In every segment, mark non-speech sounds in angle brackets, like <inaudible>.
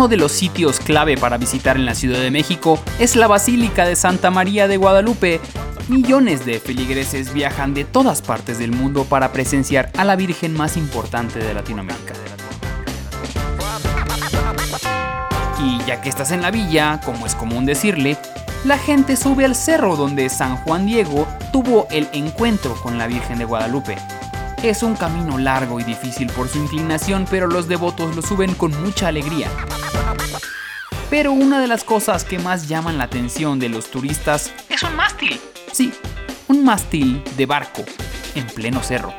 Uno de los sitios clave para visitar en la Ciudad de México es la Basílica de Santa María de Guadalupe. Millones de feligreses viajan de todas partes del mundo para presenciar a la Virgen más importante de Latinoamérica. Y ya que estás en la villa, como es común decirle, la gente sube al cerro donde San Juan Diego tuvo el encuentro con la Virgen de Guadalupe. Es un camino largo y difícil por su inclinación, pero los devotos lo suben con mucha alegría. Pero una de las cosas que más llaman la atención de los turistas es un mástil. Sí, un mástil de barco en pleno cerro.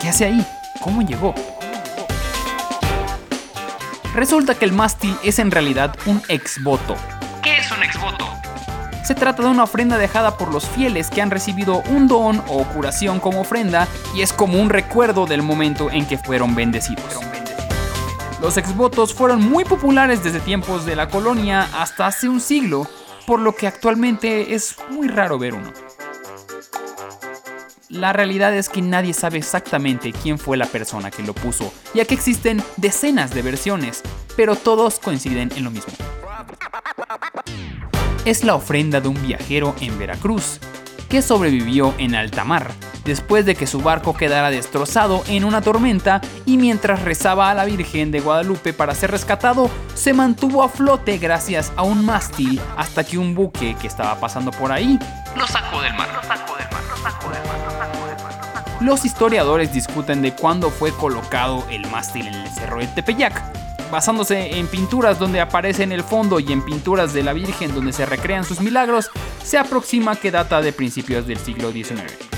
¿Qué hace ahí? ¿Cómo llegó? Resulta que el mástil es en realidad un exvoto. ¿Qué es un exvoto? Se trata de una ofrenda dejada por los fieles que han recibido un don o curación como ofrenda y es como un recuerdo del momento en que fueron bendecidos. Los exvotos fueron muy populares desde tiempos de la colonia hasta hace un siglo, por lo que actualmente es muy raro ver uno. La realidad es que nadie sabe exactamente quién fue la persona que lo puso, ya que existen decenas de versiones, pero todos coinciden en lo mismo es la ofrenda de un viajero en Veracruz, que sobrevivió en alta mar, después de que su barco quedara destrozado en una tormenta y mientras rezaba a la Virgen de Guadalupe para ser rescatado, se mantuvo a flote gracias a un mástil hasta que un buque que estaba pasando por ahí lo sacó del mar. Los historiadores discuten de cuándo fue colocado el mástil en el cerro de Tepeyac, basándose en pinturas donde aparece en el fondo y en pinturas de la Virgen donde se recrean sus milagros, se aproxima que data de principios del siglo XIX.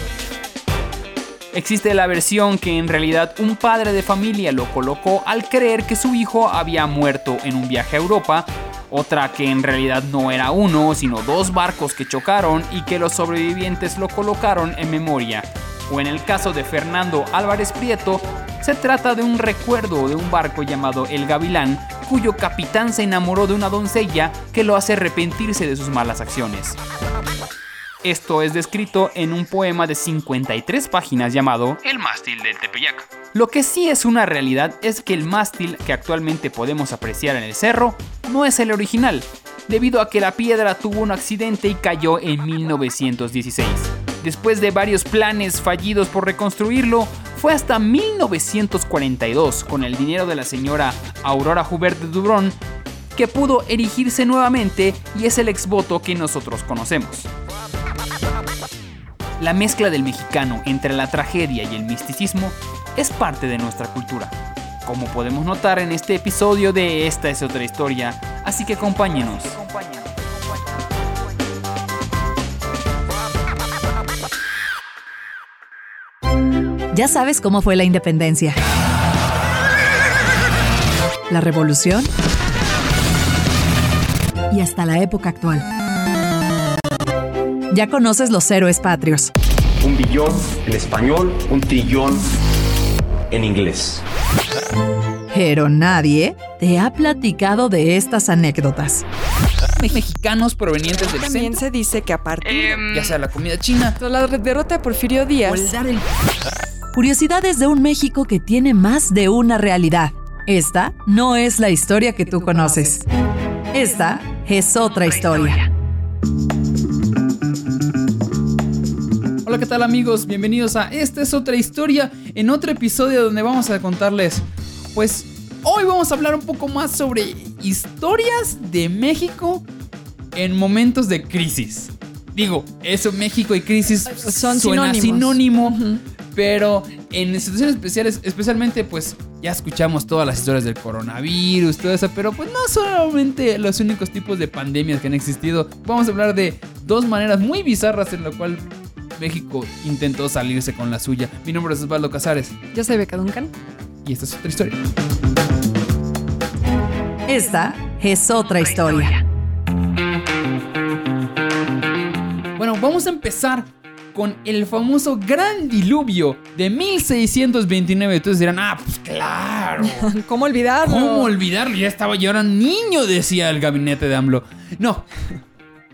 Existe la versión que en realidad un padre de familia lo colocó al creer que su hijo había muerto en un viaje a Europa, otra que en realidad no era uno, sino dos barcos que chocaron y que los sobrevivientes lo colocaron en memoria, o en el caso de Fernando Álvarez Prieto, se trata de un recuerdo de un barco llamado El Gavilán, cuyo capitán se enamoró de una doncella que lo hace arrepentirse de sus malas acciones. Esto es descrito en un poema de 53 páginas llamado El mástil del Tepeyac. Lo que sí es una realidad es que el mástil que actualmente podemos apreciar en el cerro no es el original, debido a que la piedra tuvo un accidente y cayó en 1916. Después de varios planes fallidos por reconstruirlo, fue hasta 1942, con el dinero de la señora Aurora Hubert de Dubron, que pudo erigirse nuevamente y es el exvoto que nosotros conocemos. La mezcla del mexicano entre la tragedia y el misticismo es parte de nuestra cultura, como podemos notar en este episodio de Esta es otra historia, así que acompáñenos. Ya sabes cómo fue la independencia. La revolución. Y hasta la época actual. Ya conoces los héroes patrios. Un billón en español, un trillón en inglés. Pero nadie te ha platicado de estas anécdotas. Mexicanos provenientes del También centro, se dice que a partir ya sea la comida china la derrota de Porfirio Díaz, o el dar el Curiosidades de un México que tiene más de una realidad. Esta no es la historia que tú conoces. Esta es otra historia. Hola, ¿qué tal amigos? Bienvenidos a Esta es otra historia, en otro episodio donde vamos a contarles, pues hoy vamos a hablar un poco más sobre historias de México en momentos de crisis. Digo, eso México y crisis Son suena sinónimos. sinónimo, pero en situaciones especiales, especialmente pues ya escuchamos todas las historias del coronavirus, todo eso, pero pues no solamente los únicos tipos de pandemias que han existido. Vamos a hablar de dos maneras muy bizarras en la cual México intentó salirse con la suya. Mi nombre es Osvaldo Casares yo soy Beca Duncan. y esta es otra historia. Esta es otra historia. Bueno, vamos a empezar con el famoso Gran Diluvio de 1629. Entonces dirán, ah, pues claro. <laughs> ¿Cómo olvidarlo? ¿Cómo olvidarlo? Ya estaba yo era niño, decía el gabinete de AMLO. No.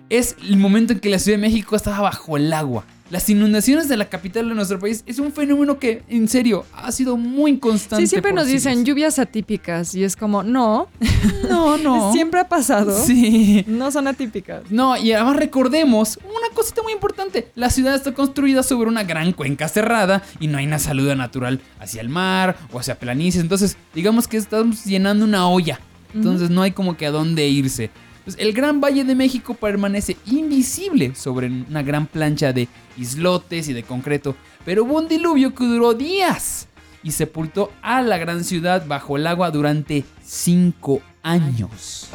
Es el momento en que la Ciudad de México estaba bajo el agua. Las inundaciones de la capital de nuestro país es un fenómeno que, en serio, ha sido muy constante. Sí, siempre nos dicen lluvias atípicas y es como, no, <laughs> No, no. <laughs> siempre ha pasado. Sí. No son atípicas. No, y además recordemos una cosita muy importante. La ciudad está construida sobre una gran cuenca cerrada y no hay una salida natural hacia el mar o hacia planicies. Entonces, digamos que estamos llenando una olla. Entonces no hay como que a dónde irse. Pues, el Gran Valle de México permanece invisible sobre una gran plancha de islotes y de concreto. Pero hubo un diluvio que duró días y sepultó a la gran ciudad bajo el agua durante cinco años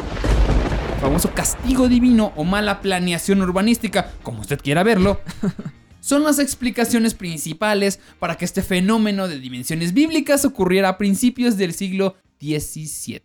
famoso castigo divino o mala planeación urbanística, como usted quiera verlo, <laughs> son las explicaciones principales para que este fenómeno de dimensiones bíblicas ocurriera a principios del siglo XVII.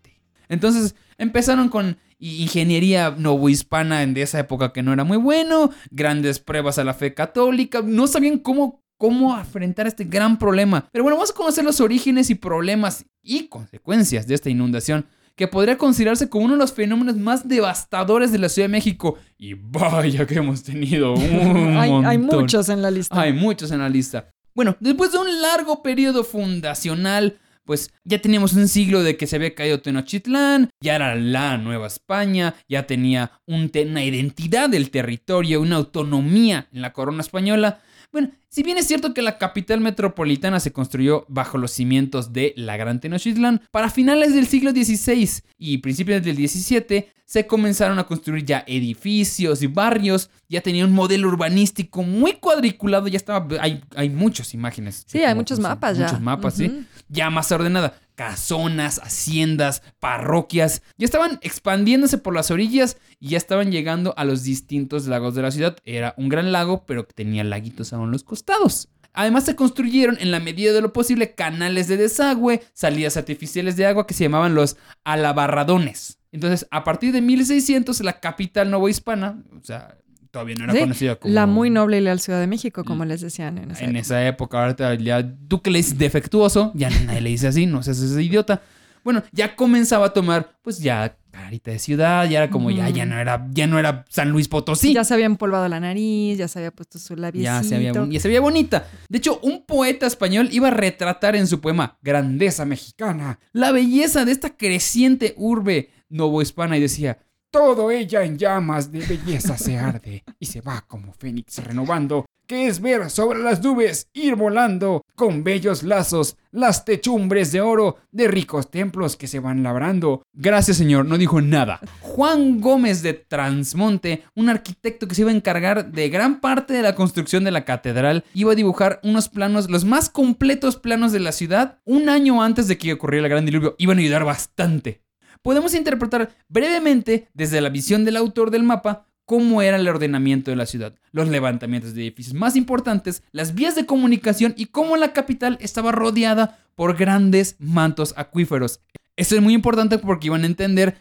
Entonces empezaron con ingeniería novohispana en de esa época que no era muy bueno, grandes pruebas a la fe católica, no sabían cómo cómo enfrentar este gran problema. Pero bueno, vamos a conocer los orígenes y problemas y consecuencias de esta inundación que podría considerarse como uno de los fenómenos más devastadores de la Ciudad de México. Y vaya que hemos tenido un <laughs> Hay, hay montón. muchos en la lista. Hay muchos en la lista. Bueno, después de un largo periodo fundacional, pues ya teníamos un siglo de que se había caído Tenochtitlán, ya era la Nueva España, ya tenía un te- una identidad del territorio, una autonomía en la corona española. Bueno, si bien es cierto que la capital metropolitana se construyó bajo los cimientos de la Gran Tenochtitlán, para finales del siglo XVI y principios del XVII se comenzaron a construir ya edificios y barrios, ya tenía un modelo urbanístico muy cuadriculado, ya estaba, hay, hay muchas imágenes. Sí, hay muchos mapas ya. Muchos mapas, sí. Ya más ordenada. Casonas, haciendas, parroquias, ya estaban expandiéndose por las orillas y ya estaban llegando a los distintos lagos de la ciudad. Era un gran lago, pero que tenía laguitos a los costados. Además se construyeron en la medida de lo posible canales de desagüe, salidas artificiales de agua que se llamaban los alabarradones. Entonces, a partir de 1600, la capital novohispana, o sea, todavía no era Sí, conocida como... La muy noble y leal Ciudad de México, como les decían en esa En época. esa época, ahorita ya tú que le dices defectuoso, ya nadie le dice así, no seas ese idiota. Bueno, ya comenzaba a tomar, pues ya carita de ciudad, ya era como ya, ya no era, ya no era San Luis Potosí. Ya se había empolvado la nariz, ya se había puesto su labiecito. Ya se, veía, ya se veía bonita. De hecho, un poeta español iba a retratar en su poema Grandeza Mexicana la belleza de esta creciente urbe novohispana y decía, todo ella en llamas de belleza se arde y se va como fénix renovando, que es ver sobre las nubes ir volando con bellos lazos las techumbres de oro de ricos templos que se van labrando. Gracias señor, no dijo nada. Juan Gómez de Transmonte, un arquitecto que se iba a encargar de gran parte de la construcción de la catedral, iba a dibujar unos planos, los más completos planos de la ciudad, un año antes de que ocurriera el gran diluvio. Iban a ayudar bastante podemos interpretar brevemente desde la visión del autor del mapa cómo era el ordenamiento de la ciudad, los levantamientos de edificios más importantes, las vías de comunicación y cómo la capital estaba rodeada por grandes mantos acuíferos. Esto es muy importante porque iban a entender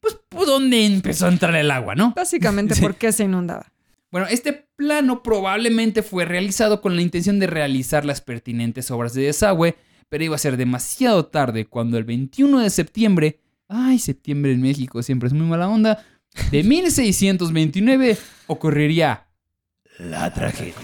pues por dónde empezó a entrar el agua, ¿no? Básicamente, <laughs> Sí. ¿por qué se inundaba? Bueno, este plano probablemente fue realizado con la intención de realizar las pertinentes obras de desagüe, pero iba a ser demasiado tarde cuando el 21 de septiembre, ay, septiembre en México siempre es muy mala onda, de <laughs> 1629 ocurriría la tragedia.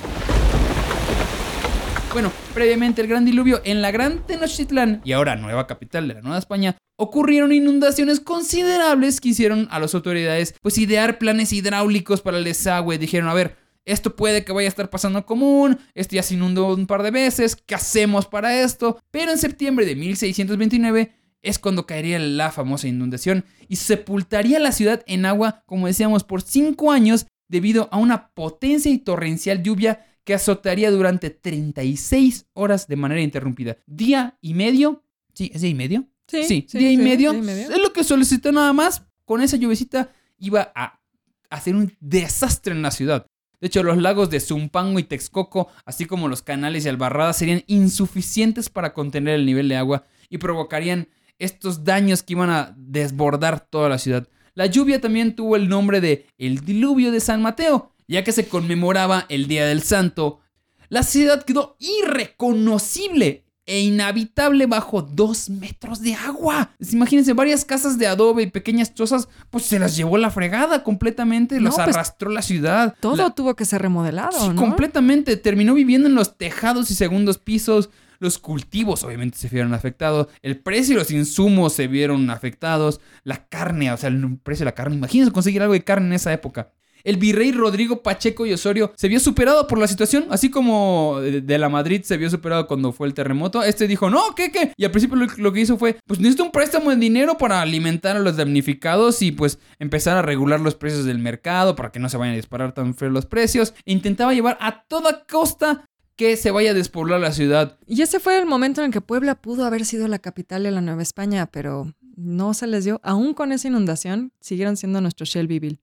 Bueno, previamente el gran diluvio en la Gran Tenochtitlán y ahora nueva capital de la Nueva España, ocurrieron inundaciones considerables que hicieron a las autoridades pues idear planes hidráulicos para el desagüe. Dijeron, a ver, esto puede que vaya a estar pasando común, esto ya se inundó un par de veces, ¿qué hacemos para esto? Pero en septiembre de 1629 es cuando caería la famosa inundación y sepultaría la ciudad en agua, como decíamos, por cinco años debido a una potencia y torrencial lluvia que azotaría durante 36 horas de manera interrumpida. Día y medio. ¿Sí? ¿Es día y medio? Sí, día, y medio, día y medio. Es lo que solicitó nada más. Con esa lluvecita iba a hacer un desastre en la ciudad. De hecho, los lagos de Zumpango y Texcoco, así como los canales y albarradas, serían insuficientes para contener el nivel de agua y provocarían estos daños que iban a desbordar toda la ciudad. La lluvia también tuvo el nombre de el diluvio de San Mateo, ya que se conmemoraba el Día del Santo. La ciudad quedó irreconocible e inhabitable bajo dos metros de agua. Pues, Imagínense, varias casas de adobe y pequeñas chozas, pues se las llevó la fregada completamente, No, los pues, arrastró la ciudad. Todo La- tuvo que ser remodelado, Sí, ¿no? completamente. Terminó viviendo en los tejados y segundos pisos. Los cultivos obviamente se vieron afectados. El precio y los insumos se vieron afectados. La carne, o sea, el precio de la carne. Imagínense conseguir algo de carne en esa época. El virrey Rodrigo Pacheco y Osorio se vio superado por la situación, así como de de la Madrid se vio superado cuando fue el terremoto. Este dijo, no, ¿qué, qué? Y al principio lo, lo que hizo fue, pues necesito un préstamo de dinero para alimentar a los damnificados y pues empezar a regular los precios del mercado para que no se vayan a disparar tan feo los precios. E intentaba llevar a toda costa que se vaya a despoblar la ciudad. Y ese fue el momento en el que Puebla pudo haber sido la capital de la Nueva España, pero no se les dio. Aún con esa inundación, siguieron siendo nuestro Shelbyville.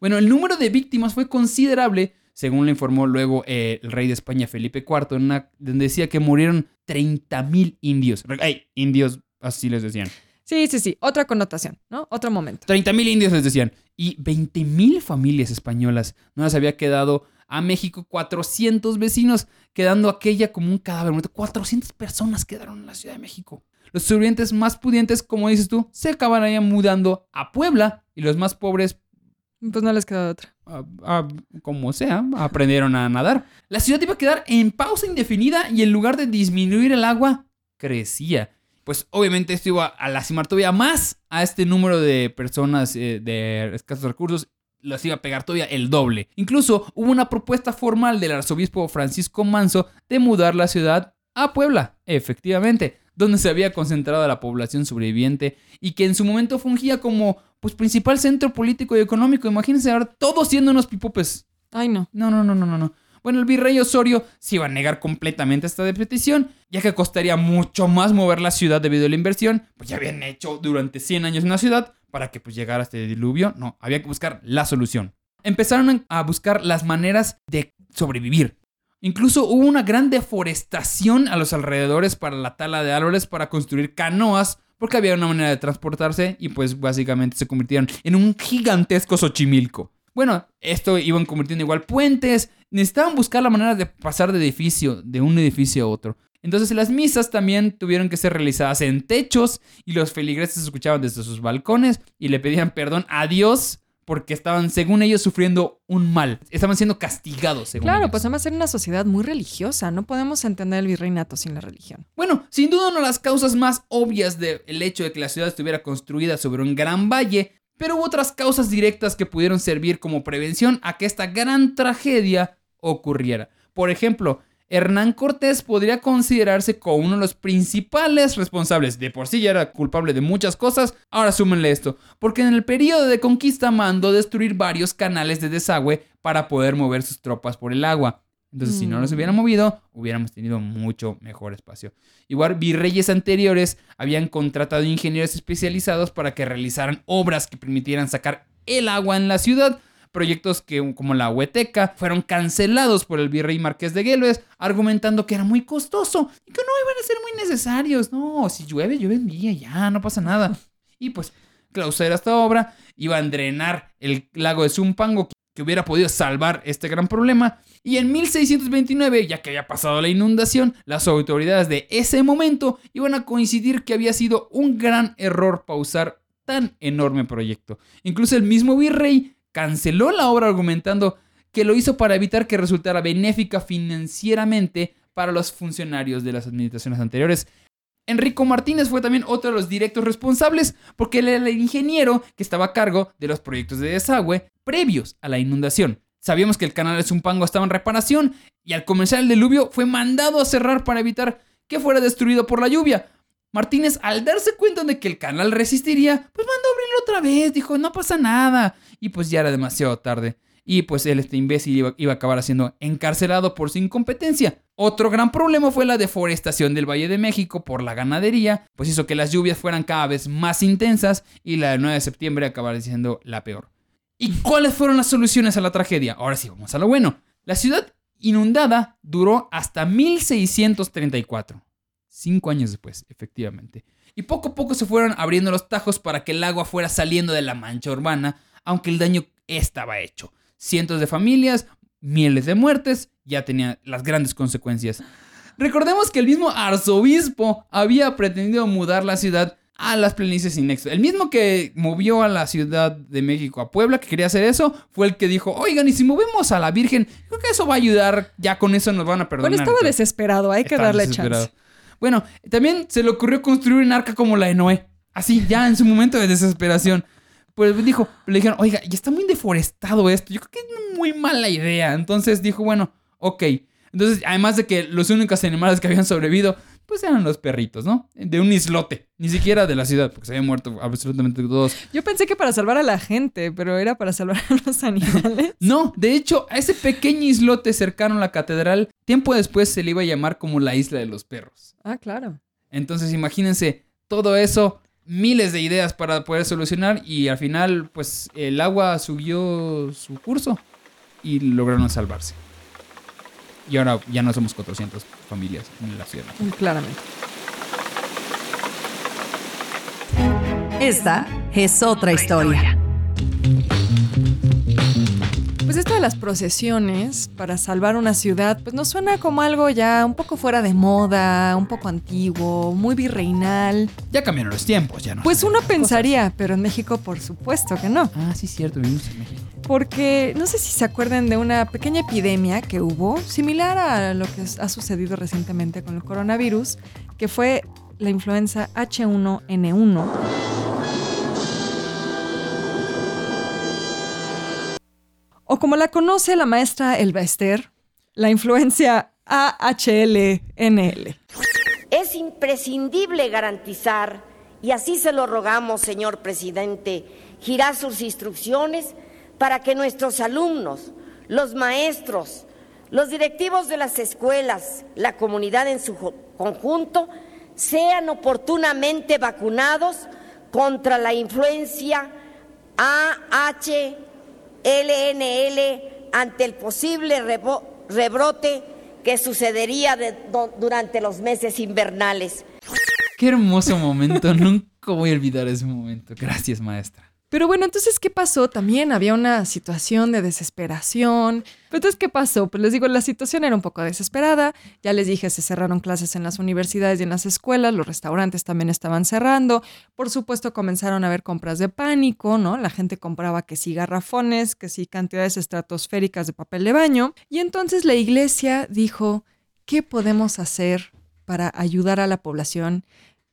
Bueno, el número de víctimas fue considerable, según le informó luego eh, el rey de España Felipe IV, en una, donde decía que murieron 30.000 indios. ¡Ey! Indios, así les decían. Sí, sí, sí. Otra connotación, ¿no? Otro momento. 30.000 indios les decían. Y 20.000 familias españolas. No les había quedado a México 400 vecinos, quedando aquella como un cadáver. muerto. 400 personas quedaron en la Ciudad de México. Los sobrevivientes más pudientes, como dices tú, se acabarían mudando a Puebla y los más pobres Pues no les quedó otra. a- a- como sea, aprendieron a nadar. La ciudad iba a quedar en pausa indefinida y en lugar de disminuir el agua, crecía. Pues obviamente esto iba a lastimar todavía más a este número de personas eh, de escasos recursos. Las iba a pegar todavía el doble. Incluso hubo una propuesta formal del arzobispo Francisco Manso de mudar la ciudad a Puebla, efectivamente, donde se había concentrado la población sobreviviente y que en su momento fungía como pues principal centro político y económico. Imagínense ahora todos siendo unos pipopes. Ay, no. No, no, no, no, no, no. Bueno, el virrey Osorio se iba a negar completamente esta petición, ya que costaría mucho más mover la ciudad debido a la inversión, pues ya habían hecho durante 100 años una ciudad para que pues llegara este diluvio. No, había que buscar la solución. Empezaron a buscar las maneras de sobrevivir. Incluso hubo una gran deforestación a los alrededores para la tala de árboles para construir canoas, porque había una manera de transportarse y pues básicamente se convirtieron en un gigantesco Xochimilco. Bueno, esto iban convirtiendo igual puentes, necesitaban buscar la manera de pasar de edificio, de un edificio a otro. Entonces las misas también tuvieron que ser realizadas en techos y los feligreses escuchaban desde sus balcones y le pedían perdón a Dios porque estaban, según ellos, sufriendo un mal. Estaban siendo castigados, según Claro, ellos. pues además era una sociedad muy religiosa. No podemos entender el virreinato sin la religión. Bueno, sin duda una de las causas más obvias del hecho de que la ciudad estuviera construida sobre un gran valle, pero hubo otras causas directas que pudieron servir como prevención a que esta gran tragedia ocurriera. Por ejemplo, Hernán Cortés podría considerarse como uno de los principales responsables. De por sí ya era culpable de muchas cosas, ahora súmenle esto, porque en el periodo de conquista mandó destruir varios canales de desagüe para poder mover sus tropas por el agua. Entonces, si no los Mm. hubieran movido, hubiéramos tenido mucho mejor espacio. Igual, virreyes anteriores habían contratado ingenieros especializados para que realizaran obras que permitieran sacar el agua en la ciudad. Proyectos que, como la Hueteca, fueron cancelados por el virrey Marqués de Güemes, argumentando que era muy costoso y que no iban a ser muy necesarios. No, si llueve, llueve en día, ya, no pasa nada. Y pues, clausura esta obra, iban a drenar el lago de Zumpango, que hubiera podido salvar este gran problema. Y en 1629, ya que había pasado la inundación, las autoridades de ese momento iban a coincidir que había sido un gran error pausar tan enorme proyecto. Incluso el mismo virrey canceló la obra argumentando que lo hizo para evitar que resultara benéfica financieramente para los funcionarios de las administraciones anteriores. Enrico Martínez fue también otro de los directos responsables porque él era el ingeniero que estaba a cargo de los proyectos de desagüe previos a la inundación. Sabíamos que el canal de Zumpango estaba en reparación y al comenzar el diluvio fue mandado a cerrar para evitar que fuera destruido por la lluvia. Martínez, al darse cuenta de que el canal resistiría, pues mandó a abrirlo otra vez, dijo, no pasa nada. Y pues ya era demasiado tarde. Y pues él, este imbécil, iba, iba a acabar siendo encarcelado por su incompetencia. Otro gran problema fue la deforestación del Valle de México por la ganadería, pues hizo que las lluvias fueran cada vez más intensas y la del 9 de septiembre acabara siendo la peor. ¿Y cuáles fueron las soluciones a la tragedia? Ahora sí, vamos a lo bueno. La ciudad inundada duró hasta 1634. Cinco años después, efectivamente. Y poco a poco se fueron abriendo los tajos para que el agua fuera saliendo de la mancha urbana, aunque el daño estaba hecho. Cientos de familias, miles de muertes, ya tenían las grandes consecuencias. recordemos que el mismo arzobispo había pretendido mudar la ciudad a las planicies nexo. El mismo que movió a la Ciudad de México a Puebla, que quería hacer eso, fue el que dijo, oigan, y si movemos a la Virgen, creo que eso va a ayudar, ya con eso nos van a perdonar. Bueno, estaba desesperado, hay que Estaba darle chance. Bueno, también se le ocurrió construir un arca como la de Noé. Así, ya en su momento de desesperación. Pues dijo, le dijeron, oiga, ya está muy deforestado esto. Yo creo que es muy mala idea. Entonces dijo, bueno, ok. Entonces, además de que los únicos animales que habían sobrevivido, pues eran los perritos, ¿no? De un islote. Ni siquiera de la ciudad, porque se habían muerto absolutamente todos. Yo pensé que para salvar a la gente, pero era para salvar a los animales. <laughs> No, de hecho, a ese pequeño islote cercano a la catedral, tiempo después se le iba a llamar como la isla de los perros. ah, claro. Entonces imagínense todo eso, miles de ideas para poder solucionar y al final pues el agua subió su curso y lograron salvarse. Y ahora ya no somos 400 familias en la ciudad. Mm, Claramente. Esta es otra historia. Pues esto de las procesiones para salvar una ciudad, pues nos suena como algo ya un poco fuera de moda, un poco antiguo, muy virreinal. Ya cambiaron los tiempos, ya no. Pues uno cosas. pensaría, pero en México por supuesto que no. Ah, sí, cierto, vivimos en México. Porque no sé si se acuerdan de una pequeña epidemia que hubo, similar a lo que ha sucedido recientemente con el coronavirus, que fue la influenza H1N1. O como la conoce la maestra Elba Ester, la influencia AHLNL. Es imprescindible garantizar, y así se lo rogamos, señor presidente, girar sus instrucciones para que nuestros alumnos, los maestros, los directivos de las escuelas, la comunidad en su conjunto, sean oportunamente vacunados contra la influencia AHLNL ante el posible rebrote que sucedería durante los meses invernales. Qué hermoso momento, <laughs> nunca voy a olvidar ese momento. Gracias, maestra. Pero bueno, entonces, ¿qué pasó? También había una situación de desesperación. Pero entonces, ¿qué pasó? Pues les digo, la situación era un poco desesperada. Ya les dije, se cerraron clases en las universidades y en las escuelas. Los restaurantes también estaban cerrando. Por supuesto, comenzaron a haber compras de pánico, ¿no? La gente compraba que sí garrafones, que sí cantidades estratosféricas de papel de baño. Y entonces la iglesia dijo, ¿qué podemos hacer para ayudar a la población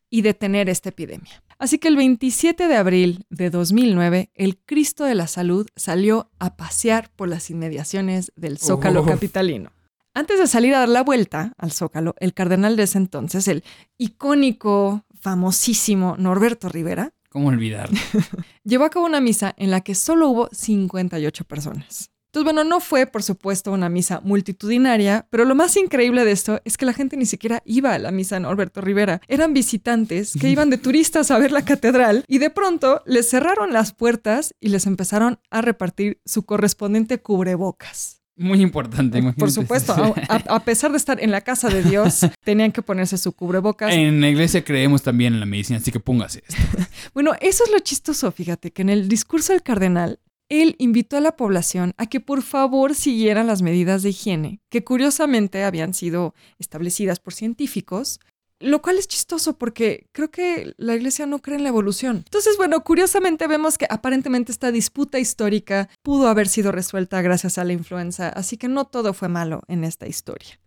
y detener esta epidemia? Así que el 27 de abril de 2009, el Cristo de la Salud salió a pasear por las inmediaciones del Zócalo Uf. capitalino. Antes de salir a dar la vuelta al Zócalo, el cardenal de ese entonces, el icónico, famosísimo Norberto Rivera, ¿Cómo olvidarlo? <laughs> llevó a cabo una misa en la que solo hubo 58 personas. Entonces, bueno, no fue, por supuesto, una misa multitudinaria, pero lo más increíble de esto es que la gente ni siquiera iba a la misa de Norberto Rivera. Eran visitantes que iban de turistas a ver la catedral y de pronto les cerraron las puertas y les empezaron a repartir su correspondiente cubrebocas. Muy importante. Por imagínate. supuesto, a, a- a pesar de estar en la casa de Dios, <laughs> tenían que ponerse su cubrebocas. En la iglesia creemos también en la medicina, así que póngase esto. <laughs> Bueno, eso es lo chistoso, fíjate, que en el discurso del cardenal, él invitó a la población a que por favor siguieran las medidas de higiene, que curiosamente habían sido establecidas por científicos, lo cual es chistoso porque creo que la iglesia no cree en la evolución. Entonces, bueno, curiosamente vemos que aparentemente esta disputa histórica pudo haber sido resuelta gracias a la influenza, así que no todo fue malo en esta historia.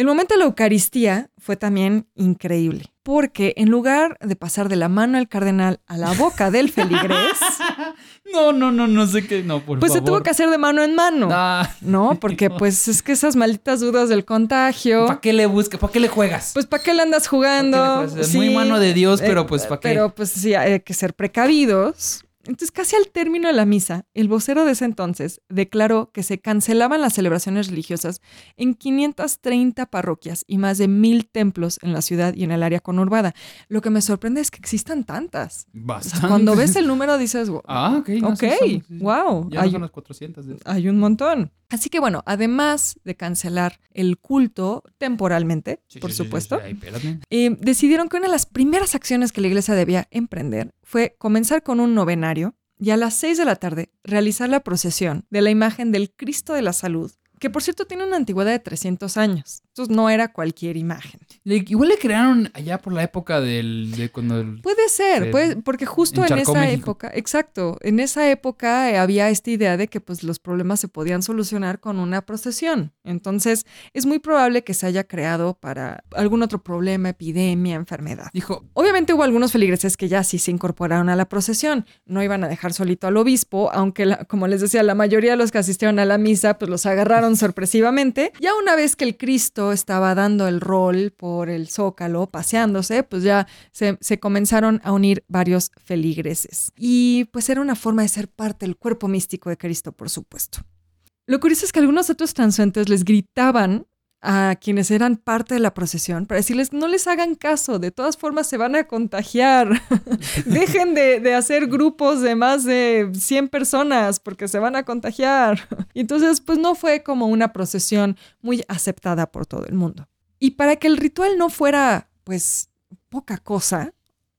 El momento de la Eucaristía fue también increíble, porque en lugar de pasar de la mano del cardenal a la boca del feligrés, <laughs> No, no, no, no sé qué. No, por pues se favor. tuvo que hacer de mano en mano. Ah, No, <laughs> porque pues es que esas malditas dudas del contagio. ¿Para qué le buscas? ¿Para qué le juegas? Pues ¿para qué le andas jugando? ¿Pa' qué le? Muy mano de Dios, pero, pues, ¿pa' qué? Pero pues sí, hay que ser precavidos. Entonces, casi al término de la misa, el vocero de ese entonces declaró que se cancelaban las celebraciones religiosas en 530 parroquias y más de mil templos en la ciudad y en el área conurbada. Lo que me sorprende es que existan tantas. O sea, Bastante. cuando ves el número dices, "Wow, Ah, ok. no, ok, sí son- sí. wow, Ya no hay, son las 400. de- hay un montón. Así que bueno, además de cancelar el culto temporalmente, Sí, por sí, supuesto, sí, eh, decidieron que una de las primeras acciones que la iglesia debía emprender fue comenzar con un novenario y a las 6 de la tarde realizar la procesión de la imagen del Cristo de la Salud que por cierto tiene una antigüedad de 300 años. Entonces no era cualquier imagen. Le- igual le crearon allá por la época del, de cuando... el- Puede ser, puede- porque justo en esa México. época, exacto, en esa época había esta idea de que pues los problemas se podían solucionar con una procesión. Entonces es muy probable que se haya creado para algún otro problema, epidemia, enfermedad. Dijo, Obviamente hubo algunos feligreses que ya sí se incorporaron a la procesión, no iban a dejar solito al obispo, aunque la- como les decía, la mayoría de los que asistieron a la misa pues los agarraron sorpresivamente. Ya una vez que el Cristo estaba dando el rol por el zócalo, paseándose, pues ya se, se comenzaron a unir varios feligreses. Y pues era una forma de ser parte del cuerpo místico de Cristo, por supuesto. Lo curioso es que algunos otros transeúntes les gritaban a quienes eran parte de la procesión para decirles no les hagan caso, de todas formas se van a contagiar. <laughs> Dejen de, de hacer grupos de más de 100 personas porque se van a contagiar. <laughs> Entonces pues no fue como una procesión muy aceptada por todo el mundo. Y para que el ritual no fuera pues poca cosa,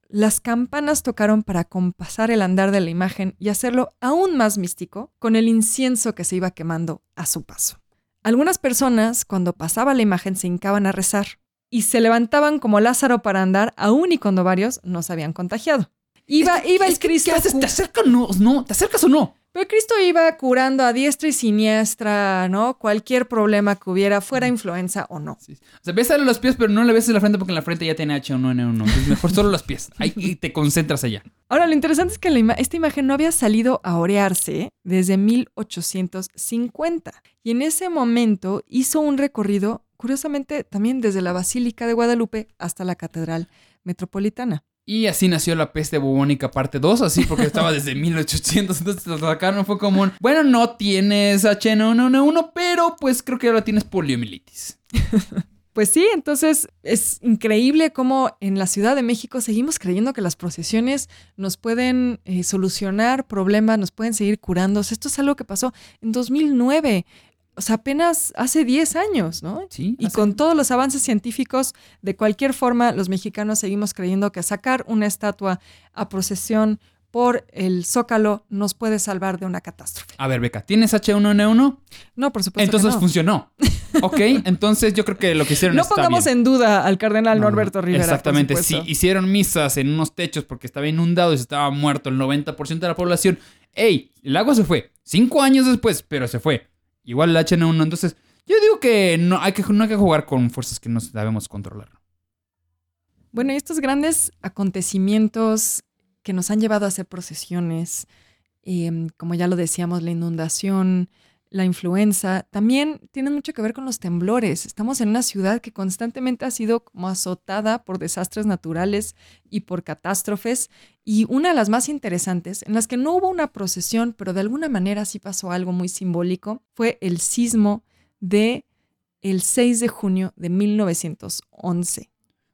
las campanas tocaron para compasar el andar de la imagen y hacerlo aún más místico con el incienso que se iba quemando a su paso. Algunas personas, cuando pasaba la imagen, se hincaban a rezar y se levantaban como Lázaro para andar, aún y cuando varios no se habían contagiado. Iba, Es que- iba el es que, Cristo. ¿Qué haces? ¿Te acercas o no? no? ¿Te acercas o no? Pero Cristo iba curando a diestra y siniestra, ¿no? Cualquier problema que hubiera, fuera influenza o no. Sí. O sea, bésale los pies, pero no le beses la frente porque en la frente ya tiene H1N1. Entonces mejor solo los pies. Ahí y te concentras allá. Ahora, lo interesante es que la ima- esta imagen no había salido a orearse desde 1850. Y en ese momento hizo un recorrido, curiosamente, también desde la Basílica de Guadalupe hasta la Catedral Metropolitana. Y así nació la peste bubónica parte 2, así porque estaba <laughs> desde 1800, entonces lo sacaron, fue como un, bueno, no tienes H1N1, pero pues creo que ahora tienes poliomielitis. <laughs> Pues sí, entonces es increíble cómo en la Ciudad de México seguimos creyendo que las procesiones nos pueden eh, solucionar problemas, nos pueden seguir curando. O sea, esto es algo que pasó en 2009, o sea, apenas hace 10 años, ¿no? Sí, Y con todos los avances científicos, de cualquier forma, los mexicanos seguimos creyendo que sacar una estatua a procesión por el zócalo nos puede salvar de una catástrofe. A ver, Beca, ¿tienes H1N1? No, por supuesto. Entonces que no. funcionó. <laughs> Ok, entonces yo creo que lo que hicieron No está pongamos bien. en duda al cardenal No, no, Norberto Rivera. Exactamente, si hicieron misas en unos techos porque estaba inundado y se estaba muerto el 90% de la población. ¡Ey! El agua se fue. Cinco años después, pero se fue. Igual el H1N1. Entonces, yo digo que no hay que, no hay que jugar con fuerzas que no sabemos controlar. Bueno, y estos grandes acontecimientos que nos han llevado a hacer procesiones, eh, como ya lo decíamos, la inundación, la influenza, también tienen mucho que ver con los temblores. Estamos en una ciudad que constantemente ha sido como azotada por desastres naturales y por catástrofes. Y una de las más interesantes, en las que no hubo una procesión, pero de alguna manera sí pasó algo muy simbólico, fue el sismo de el 6 de junio de 1911.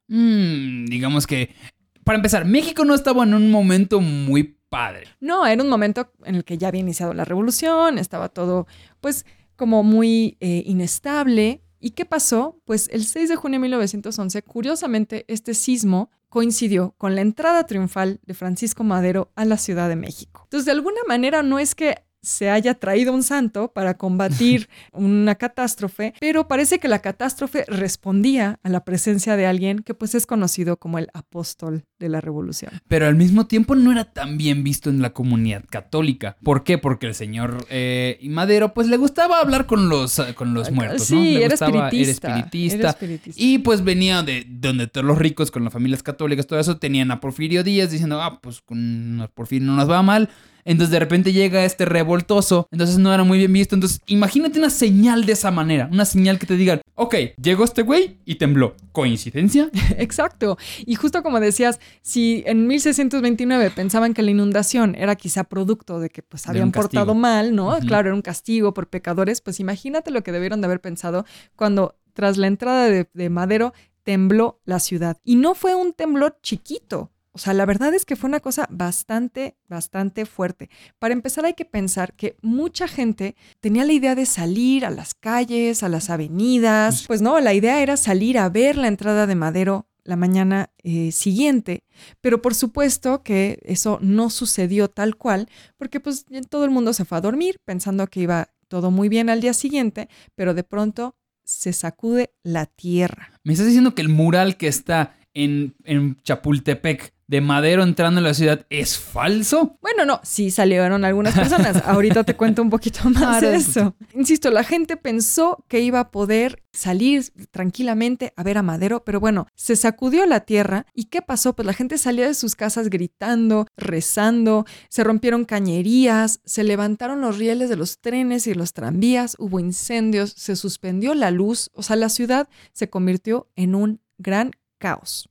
Mm, digamos que, para empezar, México no estaba en un momento muy padre. No, era un momento en el que ya había iniciado la revolución, estaba todo pues como muy eh, inestable. ¿Y qué pasó? Pues el 6 de junio de 1911, curiosamente, este sismo coincidió con la entrada triunfal de Francisco Madero a la Ciudad de México. Entonces, de alguna manera no es que se haya traído un santo para combatir <laughs> una catástrofe, pero parece que la catástrofe respondía a la presencia de alguien que pues es conocido como el apóstol de la revolución. Pero al mismo tiempo no era tan bien visto en la comunidad católica. ¿Por qué? Porque el señor eh, Madero pues le gustaba hablar con los, con los muertos, sí, ¿no? Le era, gustaba- espiritista, Era espiritista. era espiritista. Y pues venía de donde todos los ricos con las familias católicas, todo eso, tenían a Porfirio Díaz diciendo, ah, pues con Porfirio no nos va mal. Entonces de repente llega este revoltoso, entonces no era muy bien visto. Entonces imagínate una señal de esa manera, una señal que te digan, ok, llegó este güey y tembló. ¿Coincidencia? <laughs> Exacto. Y justo como decías, si en 1629 pensaban que la inundación era quizá producto de que pues habían portado mal, ¿no? Claro, era un castigo por pecadores, pues imagínate lo que debieron de haber pensado cuando tras la entrada de, de Madero tembló la ciudad. Y no fue un temblor chiquito. O sea, la verdad es que fue una cosa bastante, bastante fuerte. Para empezar, hay que pensar que mucha gente tenía la idea de salir a las calles, a las avenidas. Pues no, la idea era salir a ver la entrada de Madero la mañana eh, siguiente, pero por supuesto que eso no sucedió tal cual, porque pues todo el mundo se fue a dormir pensando que iba todo muy bien al día siguiente, pero de pronto se sacude la tierra. ¿Me estás diciendo que el mural que está en, en Chapultepec de Madero entrando en la ciudad es falso? Bueno, no, sí salieron algunas personas. <laughs> Ahorita te cuento un poquito más de eso. Insisto, la gente pensó que iba a poder salir tranquilamente a ver a Madero, pero bueno, se sacudió la tierra y ¿qué pasó? Pues la gente salía de sus casas gritando, rezando, se rompieron cañerías, se levantaron los rieles de los trenes y los tranvías, hubo incendios, se suspendió la luz, o sea, la ciudad se convirtió en un gran caos.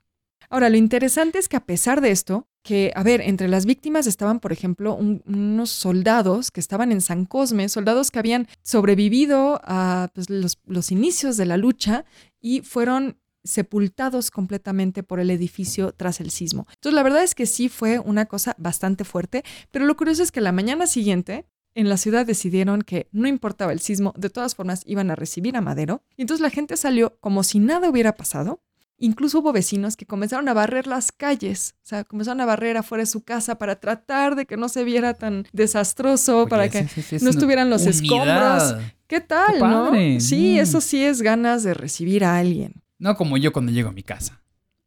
Ahora, lo interesante es que a pesar de esto, que, a ver, entre las víctimas estaban, por ejemplo, unos soldados que estaban en San Cosme, soldados que habían sobrevivido a pues, los, los inicios de la lucha y fueron sepultados completamente por el edificio tras el sismo. Entonces, la verdad es que sí fue una cosa bastante fuerte, pero lo curioso es que la mañana siguiente en la ciudad decidieron que no importaba el sismo, de todas formas iban a recibir a Madero. Y entonces la gente salió como si nada hubiera pasado. Incluso hubo vecinos que comenzaron a barrer las calles, o sea, comenzaron a barrer afuera de su casa para tratar de que no se viera tan desastroso, para que no estuvieran los escombros. ¿Qué tal, no? Sí, mm. eso sí es ganas de recibir a alguien. No como yo cuando llego a mi casa.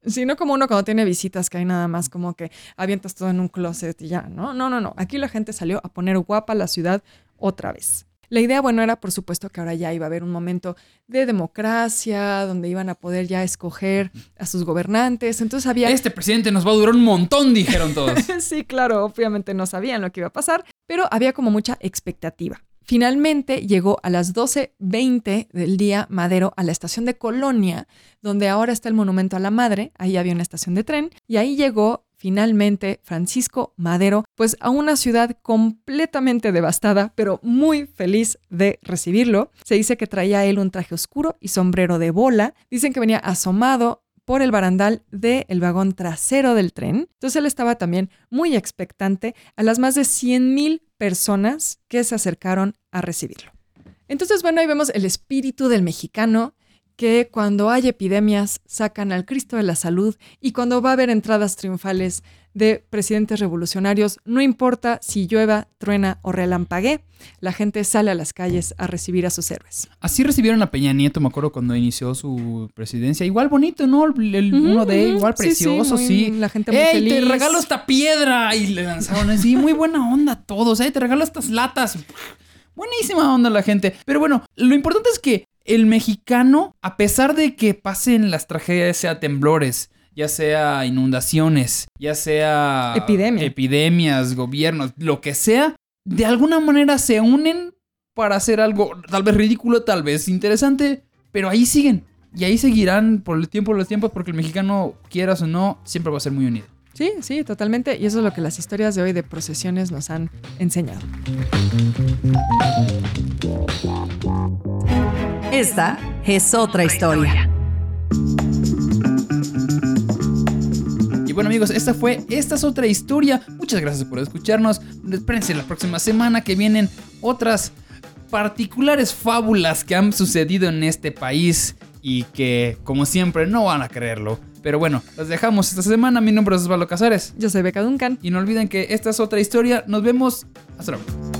Sí, no como uno cuando tiene visitas que hay nada más como que avientas todo en un closet y ya, ¿no? No, no, no. Aquí la gente salió a poner guapa la ciudad otra vez. La idea, bueno, era por supuesto que ahora ya iba a haber un momento de democracia, donde iban a poder ya escoger a sus gobernantes. Entonces había... Este presidente nos va a durar un montón, dijeron todos. <laughs> sí, claro, obviamente no sabían lo que iba a pasar, pero había como mucha expectativa. Finalmente llegó a las 12.20 del día Madero a la estación de Colonia, donde ahora está el Monumento a la Madre, ahí había una estación de tren, y ahí llegó finalmente Francisco Madero, pues a una ciudad completamente devastada, pero muy feliz de recibirlo. Se dice que traía él un traje oscuro y sombrero de bola. Dicen que venía asomado por el barandal del vagón trasero del tren. Entonces él estaba también muy expectante a las más de 100.000 personas que se acercaron a recibirlo. Entonces, bueno, ahí vemos el espíritu del mexicano que cuando hay epidemias sacan al Cristo de la salud y cuando va a haber entradas triunfales de presidentes revolucionarios, no importa si llueva, truena o relampague, la gente sale a las calles a recibir a sus héroes. Así recibieron a Peña Nieto, me acuerdo, cuando inició su presidencia. Igual bonito, ¿no? El, uno de igual precioso, sí. La gente muy ¡Ey, te regalo esta piedra! Y le lanzaron así, muy buena onda a todos. ¡Ey, te regalo estas latas! Buenísima onda la gente. Pero bueno, lo importante es que el mexicano, a pesar de que pasen las tragedias, sea temblores, ya sea inundaciones, ya sea epidemias, gobiernos, lo que sea, de alguna manera se unen para hacer algo tal vez ridículo, tal vez interesante, pero ahí siguen. Y ahí seguirán por el tiempo los tiempos porque el mexicano, quieras o no, siempre va a ser muy unido. Sí, sí, totalmente. Y eso es lo que las historias de hoy de procesiones nos han enseñado. Esta es otra historia. Y bueno amigos, esta fue, esta es otra historia. Muchas gracias por escucharnos. Espérense la próxima semana que vienen otras particulares fábulas que han sucedido en este país y que, como siempre, no van a creerlo. Pero bueno, los dejamos esta semana. Mi nombre es Osvaldo Casares. Yo soy Beca Duncan. Y no olviden que esta es otra historia. Nos vemos. Hasta luego.